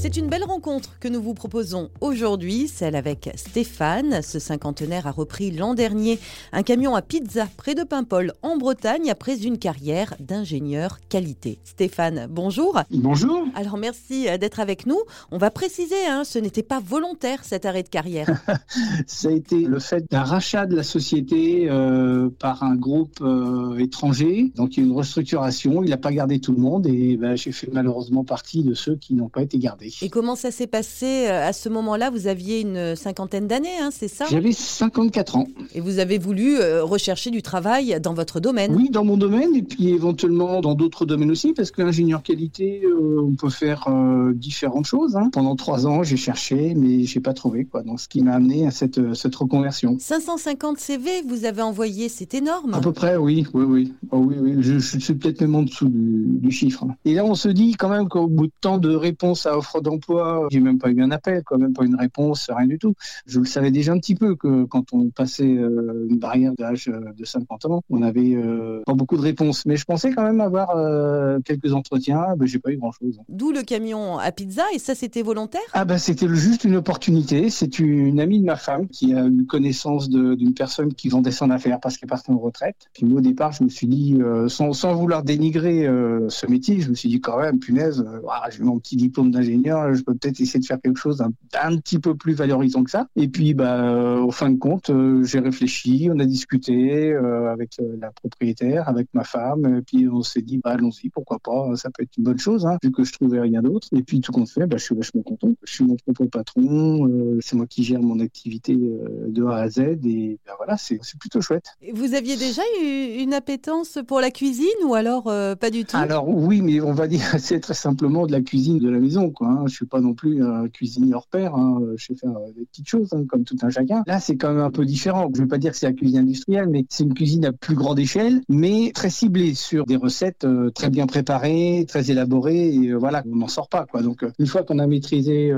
C'est une belle rencontre que nous vous proposons aujourd'hui, celle avec Stéphane. Ce cinquantenaire a repris l'an dernier un camion à pizza près de Paimpol en Bretagne après une carrière d'ingénieur qualité. Stéphane, bonjour. Bonjour. Alors merci euh, d'être avec nous. On va préciser, hein, ce n'était pas volontaire cet arrêt de carrière. Ça a été le fait d'un rachat de la société euh, par un groupe euh, étranger. Donc il y a une restructuration, il n'a pas gardé tout le monde et ben, j'ai fait malheureusement partie de ceux qui n'ont pas été gardés. Et comment ça s'est passé euh, à ce moment-là? Vous aviez une cinquantaine d'années, hein, c'est ça? J'avais 54 ans. Et vous avez voulu euh, rechercher du travail dans votre domaine? Oui, dans mon domaine et puis éventuellement dans d'autres domaines aussi, parce qu'ingénieur qualité, euh, on peut faire différentes choses. Hein. Pendant trois ans, j'ai cherché, mais j'ai pas trouvé quoi. Donc ce qui m'a amené à cette, cette reconversion. 550 CV, vous avez envoyé, c'est énorme. À peu près, oui, oui, oui. Oh, oui, oui. Je, suis peut-être même en dessous du, du, chiffre. Et là, on se dit quand même qu'au bout de tant de réponses à offre d'emploi, j'ai même pas eu un appel, quand même pas une réponse, rien du tout. Je le savais déjà un petit peu que quand on passait euh, une barrière d'âge euh, de 50 ans, on avait euh, pas beaucoup de réponses. Mais je pensais quand même avoir quelques entretiens, ben, j'ai pas eu grand chose. D'où le camion à pizza, et ça c'était volontaire? Ah ben c'était juste une opportunité. C'est une amie de ma femme qui a eu connaissance d'une personne qui vendait son affaire parce qu'elle partait en retraite. Puis moi au départ, je me suis dit, sans, sans, vouloir dénigrer ce métier, je me suis dit quand même, punaise, j'ai mon petit diplôme d'ingénieur je peux peut-être essayer de faire quelque chose d'un un petit peu plus valorisant que ça. Et puis, bah, euh, au fin de compte, euh, j'ai réfléchi, on a discuté euh, avec la propriétaire, avec ma femme, et puis on s'est dit, bah, allons-y, pourquoi pas, ça peut être une bonne chose, hein, vu que je trouvais rien d'autre. Et puis, tout compte fait, bah, je suis vachement content. Je suis mon propre patron, c'est moi qui gère mon activité de A à Z, et bah, voilà, c'est plutôt chouette. Vous aviez déjà eu une appétence pour la cuisine ou alors pas du tout? Alors oui, mais on va dire c'est très simplement de la cuisine de la maison, quoi. Hein. Je suis pas non plus un cuisinier hors pair. Hein. Je sais faire des petites choses, hein, comme tout un chacun. Là, c'est quand même un peu différent. Je ne veux pas dire que c'est la cuisine industrielle, mais c'est une cuisine à plus grande échelle, mais très ciblée sur des recettes euh, très bien préparées, très élaborées. Et euh, voilà, on n'en sort pas. Donc, euh, une fois qu'on a maîtrisé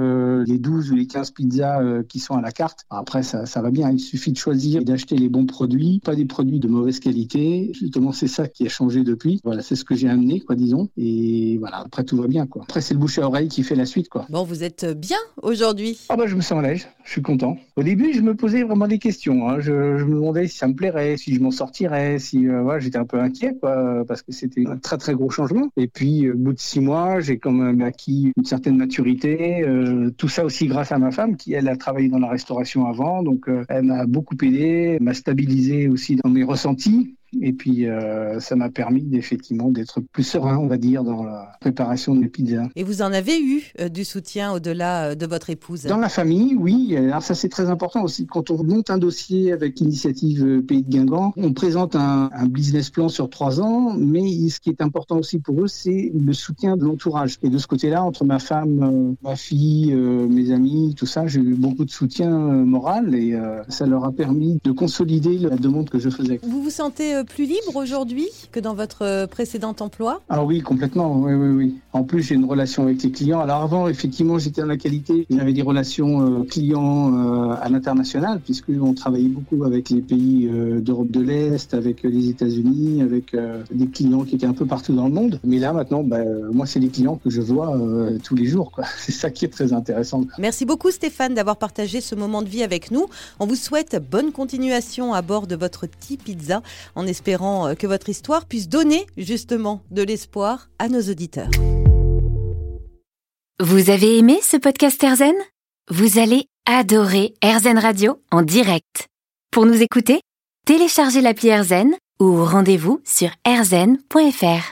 les 12 ou les 15 pizzas qui sont à la carte, après, ça, ça va bien. Il suffit de choisir et d'acheter les bons produits, pas des produits de mauvaise qualité. Justement, c'est ça qui a changé depuis. Voilà, c'est ce que j'ai amené, quoi, disons. Et voilà, après, tout va bien. Après, c'est le bouche à oreille qui fait la suite. Quoi. Bon, vous êtes bien aujourd'hui Ah bah je me sens léger, je suis content. Au début, je me posais vraiment des questions. Hein. Je, me demandais si ça me plairait, si je m'en sortirais, si euh, voilà, j'étais un peu inquiet quoi, parce que c'était un très très gros changement. Et puis au bout de six mois, j'ai quand même acquis une certaine maturité. Euh, tout ça aussi grâce à ma femme qui elle a travaillé dans la restauration avant, donc euh, elle m'a beaucoup aidé, m'a stabilisé aussi dans mes ressentis. Et puis, euh, ça m'a permis effectivement d'être plus serein, on va dire, dans la préparation des pizzas. Et vous en avez eu euh, du soutien au-delà euh, de votre épouse? Dans la famille, oui. Alors ça, c'est très important aussi. Quand on monte un dossier avec l'initiative Pays de Guingamp, on présente un, un, business plan sur trois ans, mais ce qui est important aussi pour eux, c'est le soutien de l'entourage. Et de ce côté-là, entre ma femme, ma fille, mes amis, tout ça, j'ai eu beaucoup de soutien moral et ça leur a permis de consolider la demande que je faisais. Vous vous sentez plus libre aujourd'hui que dans votre euh, précédent emploi? Ah oui, complètement. Oui, oui, oui. En plus, j'ai une relation avec les clients. Alors avant, effectivement, j'étais dans la qualité. J'avais des relations euh, clients euh, à l'international, puisqu'on travaillait beaucoup avec les pays d'Europe de l'Est, avec les États-Unis, avec des clients qui étaient un peu partout dans le monde. Mais là, maintenant, bah, moi, c'est les clients que je vois tous les jours. C'est ça qui est très intéressant. Merci beaucoup, Stéphane, d'avoir partagé ce moment de vie avec nous. On vous souhaite bonne continuation à bord de votre T-Pizza en espérant euh, que votre histoire puisse donner justement de l'espoir à nos auditeurs. Vous avez aimé ce podcast Erzen Vous allez adorer Erzen Radio en direct. Pour nous écouter, téléchargez l'appli Erzen ou rendez-vous sur erzen.fr.